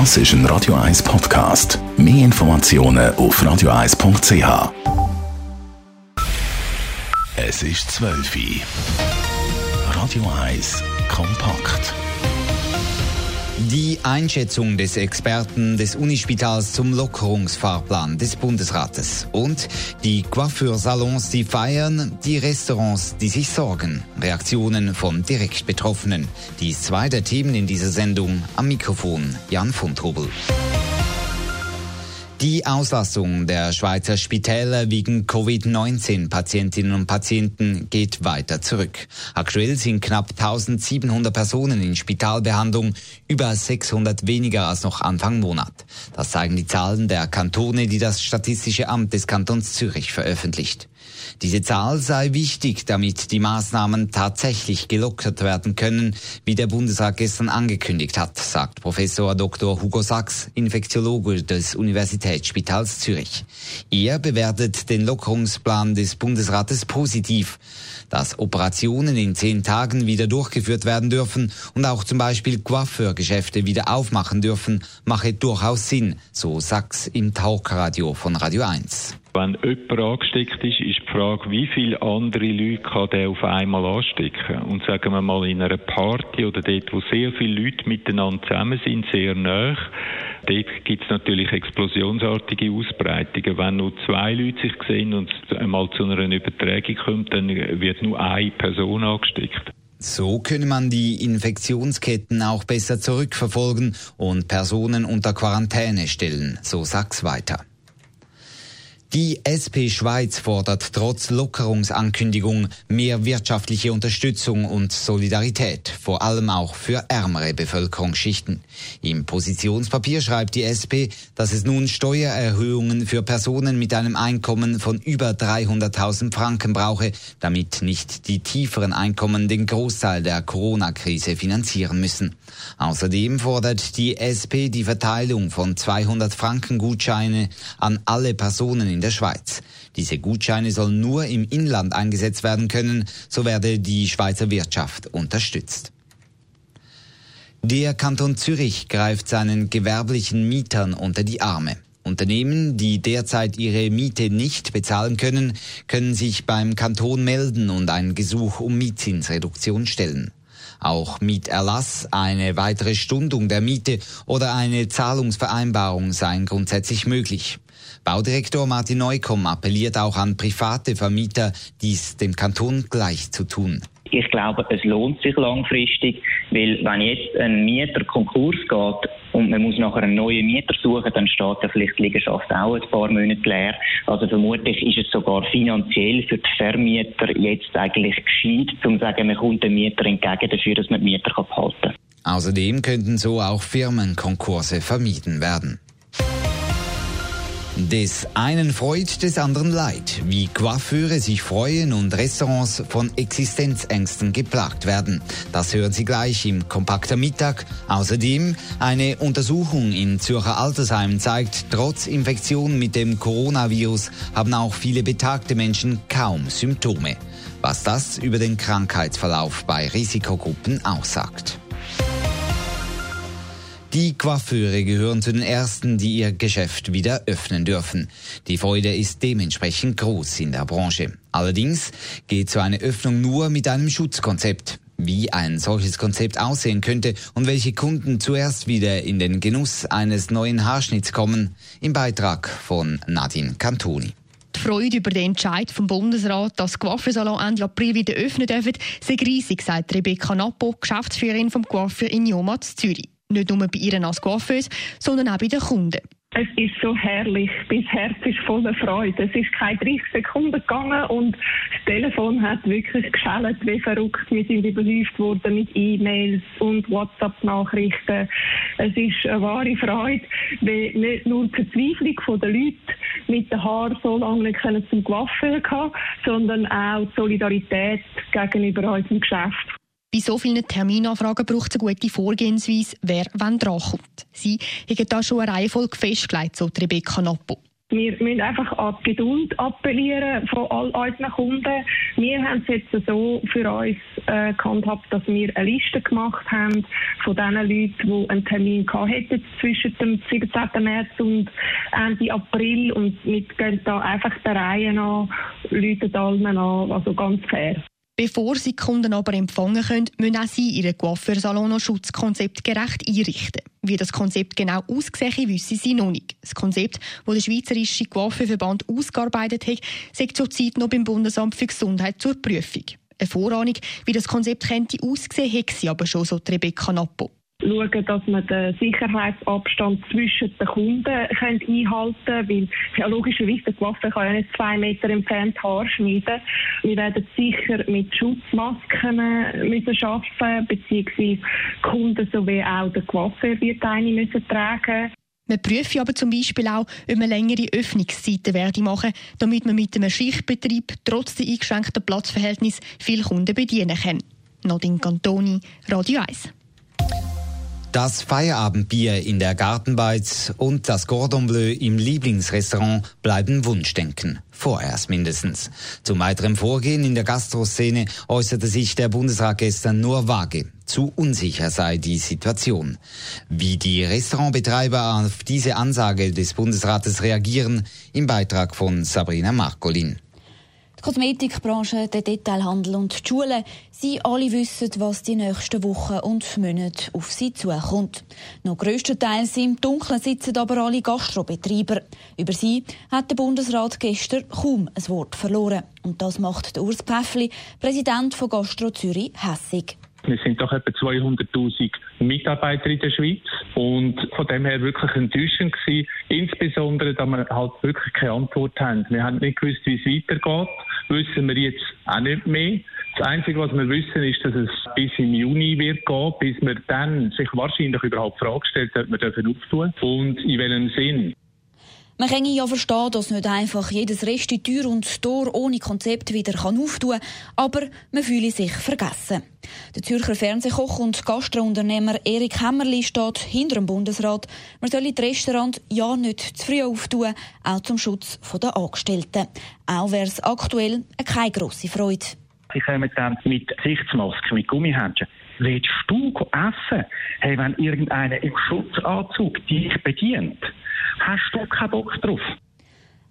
Das ist ein Radio 1 Podcast. Mehr Informationen auf radio1.ch. Es ist 12 Uhr. Radio 1 kompakt. Die Einschätzung des Experten des Unispitals zum Lockerungsfahrplan des Bundesrates und die Coiffeursalons, die feiern, die Restaurants, die sich sorgen. Reaktionen von direkt Betroffenen. Dies zwei der Themen in dieser Sendung. Am Mikrofon Jan von Trubel. Die Auslastung der Schweizer Spitäler wegen Covid-19-Patientinnen und Patienten geht weiter zurück. Aktuell sind knapp 1700 Personen in Spitalbehandlung, über 600 weniger als noch Anfang Monat. Das zeigen die Zahlen der Kantone, die das Statistische Amt des Kantons Zürich veröffentlicht. Diese Zahl sei wichtig, damit die Maßnahmen tatsächlich gelockert werden können, wie der Bundesrat gestern angekündigt hat, sagt Professor Dr. Hugo Sachs, Infektiologe des Universitätsspitals Zürich. Er bewertet den Lockerungsplan des Bundesrates positiv, dass Operationen in zehn Tagen wieder durchgeführt werden dürfen und auch zum Beispiel Coiffeurgeschäfte wieder aufmachen dürfen, mache durchaus Sinn, so Sachs im Talkradio von Radio 1. Wenn jemand angesteckt ist, ist die Frage, wie viele andere Leute kann der auf einmal anstecken? Und sagen wir mal in einer Party oder dort, wo sehr viele Leute miteinander zusammen sind, sehr nah, dort gibt es natürlich explosionsartige Ausbreitungen. Wenn nur zwei Leute sich sehen und es einmal zu einer Übertragung kommt, dann wird nur eine Person angesteckt. So könne man die Infektionsketten auch besser zurückverfolgen und Personen unter Quarantäne stellen, so Sachs weiter. Die SP Schweiz fordert trotz Lockerungsankündigung mehr wirtschaftliche Unterstützung und Solidarität, vor allem auch für ärmere Bevölkerungsschichten. Im Positionspapier schreibt die SP, dass es nun Steuererhöhungen für Personen mit einem Einkommen von über 300.000 Franken brauche, damit nicht die tieferen Einkommen den Großteil der Corona-Krise finanzieren müssen. Außerdem fordert die SP die Verteilung von 200 Franken Gutscheine an alle Personen in der Schweiz. Diese Gutscheine sollen nur im Inland eingesetzt werden können, so werde die Schweizer Wirtschaft unterstützt. Der Kanton Zürich greift seinen gewerblichen Mietern unter die Arme. Unternehmen, die derzeit ihre Miete nicht bezahlen können, können sich beim Kanton melden und ein Gesuch um Mietzinsreduktion stellen. Auch Mieterlass, eine weitere Stundung der Miete oder eine Zahlungsvereinbarung seien grundsätzlich möglich. Baudirektor Martin Neukomm appelliert auch an private Vermieter, dies dem Kanton gleich zu tun. Ich glaube, es lohnt sich langfristig, weil wenn jetzt ein Mieter Konkurs geht und man muss nachher einen neuen Mieter suchen, dann steht ja vielleicht die Liegenschaft auch ein paar Monate leer. Also vermutlich ist es sogar finanziell für die Vermieter jetzt eigentlich gescheit, um zu sagen, man kommt dem Mieter entgegen dafür, dass man die Mieter behalten kann. Außerdem könnten so auch Firmenkonkurse vermieden werden. Des einen freut, des anderen leid, wie Coiffeure sich freuen und Restaurants von Existenzängsten geplagt werden. Das hören Sie gleich im Kompakter Mittag. Außerdem eine Untersuchung in Zürcher Altersheimen zeigt, trotz Infektion mit dem Coronavirus haben auch viele betagte Menschen kaum Symptome. Was das über den Krankheitsverlauf bei Risikogruppen aussagt. Die Coiffeure gehören zu den ersten, die ihr Geschäft wieder öffnen dürfen. Die Freude ist dementsprechend groß in der Branche. Allerdings geht so eine Öffnung nur mit einem Schutzkonzept. Wie ein solches Konzept aussehen könnte und welche Kunden zuerst wieder in den Genuss eines neuen Haarschnitts kommen, im Beitrag von Nadine Cantoni. Die Freude über den Entscheid vom Bundesrat, dass Coiffeursalon Ende April wieder öffnen dürfen, sei riesig, sagt Rebecca Nappo, Geschäftsführerin vom Coiffeur in Jomat Zürich. Nicht nur bei ihren als Coiffeuse, sondern auch bei den Kunden. Es ist so herrlich. Mein Herz ist voller Freude. Es ist keine 30 Sekunden gegangen und das Telefon hat wirklich geschellt wie verrückt. Wir sind überläuft worden mit E-Mails und WhatsApp-Nachrichten. Es ist eine wahre Freude, weil nicht nur die Verzweiflung der Leute mit den Haaren so lange nicht zum Coiffeur hatten, sondern auch die Solidarität gegenüber unserem Geschäft. Bei so vielen Terminanfragen braucht es eine gute Vorgehensweise, wer wann drankommt. Sie haben da schon eine Reihenfolge festgelegt, so Rebecca Nappo. Wir müssen einfach an die Geduld appellieren von all unseren Kunden. Wir haben es jetzt so für uns äh, gehandhabt, dass wir eine Liste gemacht haben von den Leuten, die einen Termin gehabt hätten zwischen dem 17. März und Ende April und wir gehen da einfach der Reihe an, Leute allen an, also ganz fair. Bevor sie Kunden aber empfangen können, müssen auch sie ihren Coiffeursalon noch schutzkonzeptgerecht einrichten. Wie das Konzept genau aussieht, wissen sie noch nicht. Das Konzept, das der Schweizerische Coiffeurverband ausgearbeitet hat, sagt zurzeit noch beim Bundesamt für Gesundheit zur Prüfung. Eine Vorahnung, wie das Konzept könnte aussehen, hat sie aber schon so Rebecca Nappo schauen, dass man den Sicherheitsabstand zwischen den Kunden einhalten kann, weil ja, logischerweise der Waffe kann ja nicht zwei Meter entfernt Haar schneiden. Wir werden sicher mit Schutzmasken äh, müssen arbeiten, beziehungsweise Kunden sowie auch der Waffe wird eine müssen tragen. Wir prüfen aber zum Beispiel auch, ob man längere Öffnungszeiten werde machen, damit man mit einem Schichtbetrieb trotz der eingeschränkten Platzverhältnis viele Kunden bedienen kann. Nadine Cantoni, Radio 1. Das Feierabendbier in der Gartenbeiz und das Cordon Bleu im Lieblingsrestaurant bleiben Wunschdenken. Vorerst mindestens. Zum weiteren Vorgehen in der Gastroszene äußerte sich der Bundesrat gestern nur vage. Zu unsicher sei die Situation. Wie die Restaurantbetreiber auf diese Ansage des Bundesrates reagieren, im Beitrag von Sabrina Markolin. Kosmetikbranche, der Detailhandel und die Schulen, sie alle wissen, was die nächsten Wochen und Monate auf sie zukommt. Noch grösstenteils im Dunkeln sitzen aber alle Gastrobetreiber. Über sie hat der Bundesrat gestern kaum ein Wort verloren. Und das macht Urs Päffli, Präsident von Gastro Zürich, hässig. Wir sind doch etwa 200.000 Mitarbeiter in der Schweiz und von dem her wirklich enttäuschend gewesen. Insbesondere, da wir halt wirklich keine Antwort haben. Wir haben nicht gewusst, wie es weitergeht. Wissen wir jetzt auch nicht mehr. Das Einzige, was wir wissen, ist, dass es bis im Juni wird gehen, bis man dann sich wahrscheinlich überhaupt die Frage stellt, ob wir dürfen auftun und in welchem Sinn. Man kann ja verstehen, dass nicht einfach jedes Rest die Tür und Tor ohne Konzept wieder auftun kann, aber man fühle sich vergessen. Der Zürcher Fernsehkoch und Gastrounternehmer Erik Hämmerli steht hinter dem Bundesrat. Man solle das Restaurant ja nicht zu früh auftun, auch zum Schutz der Angestellten. Auch wäre es aktuell keine grosse Freude. Sie kommen dann mit Gesichtsmasken, mit Gummihändchen. Willst du essen? Hey, wenn irgendeiner im Schutzanzug dich bedient, hast du keinen Bock drauf.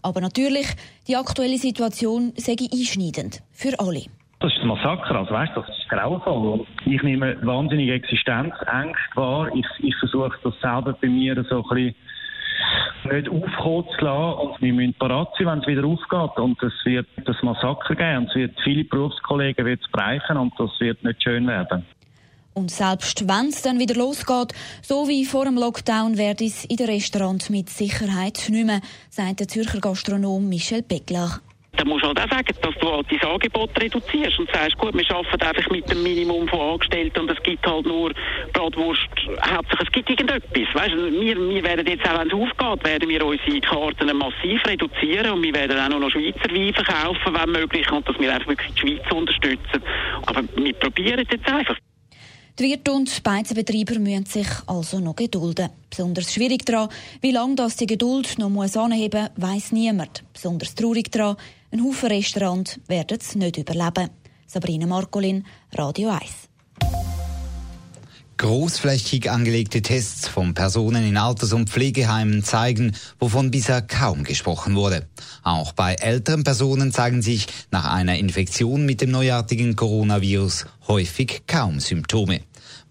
Aber natürlich, die aktuelle Situation sei einschneidend für alle. Das ist ein Massaker, also weißt, das ist grauenvoll. Ich nehme wahnsinnige Existenzängste wahr. Ich, ich versuche das selber bei mir so ein bisschen nicht aufkommen zu lassen und wir müssen parat sein, wenn es wieder aufgeht. Und es wird das Massaker geben und es wird viele Berufskollegen wird bereichen und das wird nicht schön werden. Und selbst wenn es dann wieder losgeht, so wie vor dem Lockdown, werde es in den Restaurants mit Sicherheit nicht mehr, sagt der Zürcher Gastronom Michel Beckler. Dann musst du halt auch sagen, dass du halt dein Angebot reduzierst und sagst, gut, wir arbeiten einfach mit dem Minimum von Angestellten und es gibt halt nur Bratwurst, hauptsächlich es gibt irgendetwas. Weißt du, wir, wir werden jetzt auch, wenn es aufgeht, werden wir unsere Karten massiv reduzieren und wir werden auch noch Schweizer Wein verkaufen, wenn möglich, und dass wir einfach wirklich die Schweiz unterstützen. Aber wir probieren jetzt einfach. Die Wirte und Beizenbetreiber müssen sich also noch gedulden. Besonders schwierig daran, wie lange das die Geduld noch muss anheben muss, weiss niemand. Besonders traurig daran, ein Haufen Restaurants werden es nicht überleben. Sabrina Markolin, Radio 1. Großflächig angelegte Tests von Personen in Alters- und Pflegeheimen zeigen, wovon bisher kaum gesprochen wurde. Auch bei älteren Personen zeigen sich nach einer Infektion mit dem neuartigen Coronavirus häufig kaum Symptome.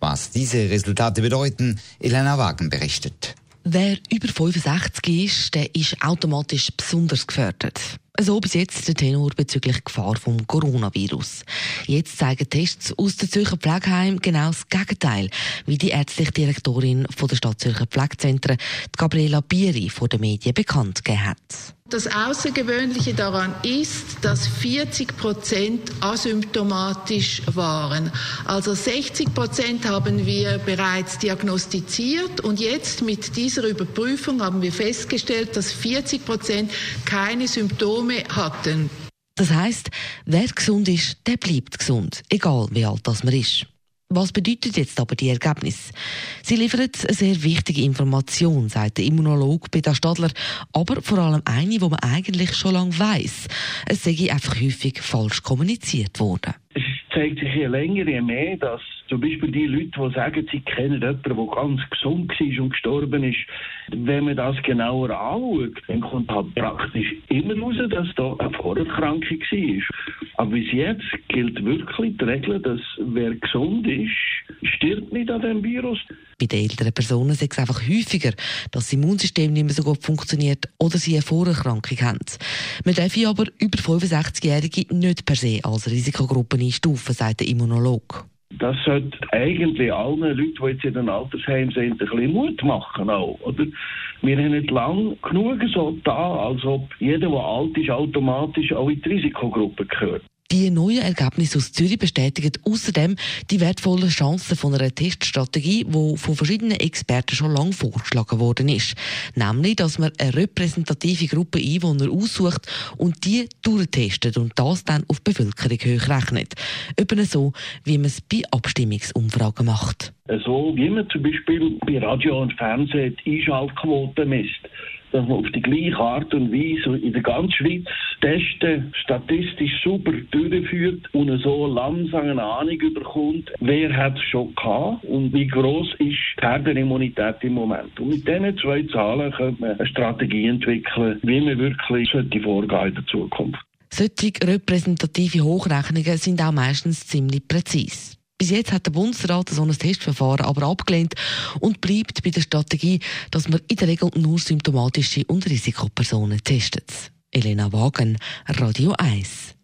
Was diese Resultate bedeuten, Elena Wagen berichtet. Wer über 65 ist, der ist automatisch besonders gefördert. So bis jetzt der Tenor bezüglich Gefahr vom Coronavirus. Jetzt zeigen Tests aus der Zürcher Pflegeheim genau das Gegenteil, wie die ärztliche Direktorin von der Stadt Zürcher Pflegezentren, Gabriela Bieri, vor den Medien bekannt gegeben hat. Das Außergewöhnliche daran ist, dass 40 Prozent asymptomatisch waren. Also 60 Prozent haben wir bereits diagnostiziert und jetzt mit dieser Überprüfung haben wir festgestellt, dass 40 Prozent keine Symptome hatten. Das heißt, wer gesund ist, der bleibt gesund, egal wie alt das man ist. Was bedeutet jetzt aber die Ergebnisse? Sie liefern eine sehr wichtige Information, sagt der Immunologe Peter Stadler, aber vor allem eine, die man eigentlich schon lange weiss. Es sei einfach häufig falsch kommuniziert worden. Es zeigt sich je länger, je mehr, dass zum Beispiel die Leute, die sagen, sie kennen jemanden, der ganz gesund war und gestorben ist, wenn man das genauer anschaut, dann kommt halt praktisch immer raus, dass da eine Vorerkrankung war. Aber bis jetzt gilt wirklich die Regel, dass wer gesund ist, stirbt nicht an dem Virus. Bei den älteren Personen ist es einfach häufiger, dass das Immunsystem nicht mehr so gut funktioniert oder sie eine Vorerkrankung haben. Man darf aber über 65-Jährige nicht per se als Risikogruppe einstufen, sagt der Immunolog. Das sollte eigentlich allen Leuten, die jetzt in den Altersheimen sind, ein bisschen Mut machen. Auch, oder? Wir haben nicht lange genug so da, als ob jeder, der alt ist, automatisch auch in die Risikogruppe gehört. Die neuen Ergebnisse aus Zürich bestätigen außerdem die wertvollen Chancen von einer Teststrategie, die von verschiedenen Experten schon lange vorgeschlagen worden ist. Nämlich, dass man eine repräsentative Gruppe Einwohner aussucht und die durchtestet und das dann auf Bevölkerung hochrechnet. Eben so, wie man es bei Abstimmungsumfragen macht. So wie man zum Beispiel bei Radio und Fernsehen die Einschaltquote misst dass man auf die gleiche Art und Weise in der ganzen Schweiz Testen statistisch super durchführt und so langsam eine Ahnung bekommt, wer hat es schon gehabt und wie groß ist die Herdenimmunität im Moment. Und mit diesen zwei Zahlen könnte man eine Strategie entwickeln, wie man wirklich sollte vorgehen in der Zukunft. Solche repräsentative Hochrechnungen sind auch meistens ziemlich präzise. Bis jetzt hat der Bundesrat so ein Testverfahren aber abgelehnt und bleibt bei der Strategie, dass man in der Regel nur symptomatische und Risikopersonen testet. Elena Wagen, Radio 1.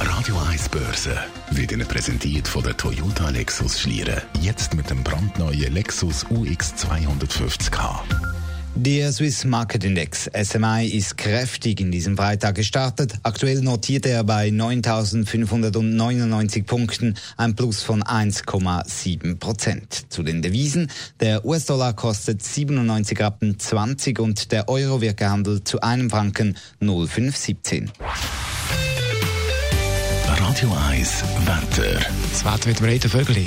Radio 1 Börse wird Ihnen präsentiert von der Toyota Lexus Schlieren. Jetzt mit dem brandneuen Lexus UX 250k. Der Swiss Market Index SMI ist kräftig in diesem Freitag gestartet. Aktuell notiert er bei 9.599 Punkten, ein Plus von 1,7 Prozent. Zu den Devisen. Der US-Dollar kostet 97 Rappen 20 und der Euro wird gehandelt zu einem Franken 0,517. Radio 1 Wetter. Das Wetter wird breiter Vögel.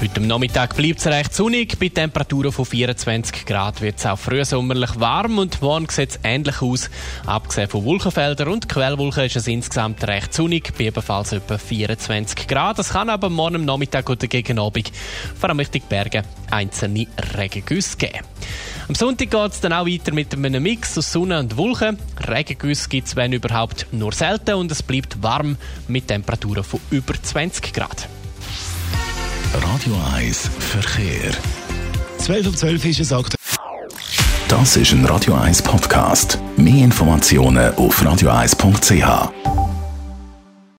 Heute am Nachmittag bleibt es recht sonnig. Bei Temperaturen von 24 Grad wird es auch frühsommerlich warm und morgen sieht es ähnlich aus. Abgesehen von Wolkenfeldern und Quellwolken ist es insgesamt recht sonnig, bei ebenfalls etwa 24 Grad. Es kann aber morgen am Nachmittag oder gegen Abend, vor allem Richtung Berge, einzelne Regengüsse geben. Am Sonntag geht es dann auch weiter mit einem Mix aus Sonne und Wolken. Regengüsse gibt es, wenn überhaupt, nur selten und es bleibt warm mit Temperaturen von über 20 Grad. Radio 1 Verkehr. 12 um 12 ist es aktuell. Das ist ein Radio 1 Podcast. Mehr Informationen auf radio1.ch.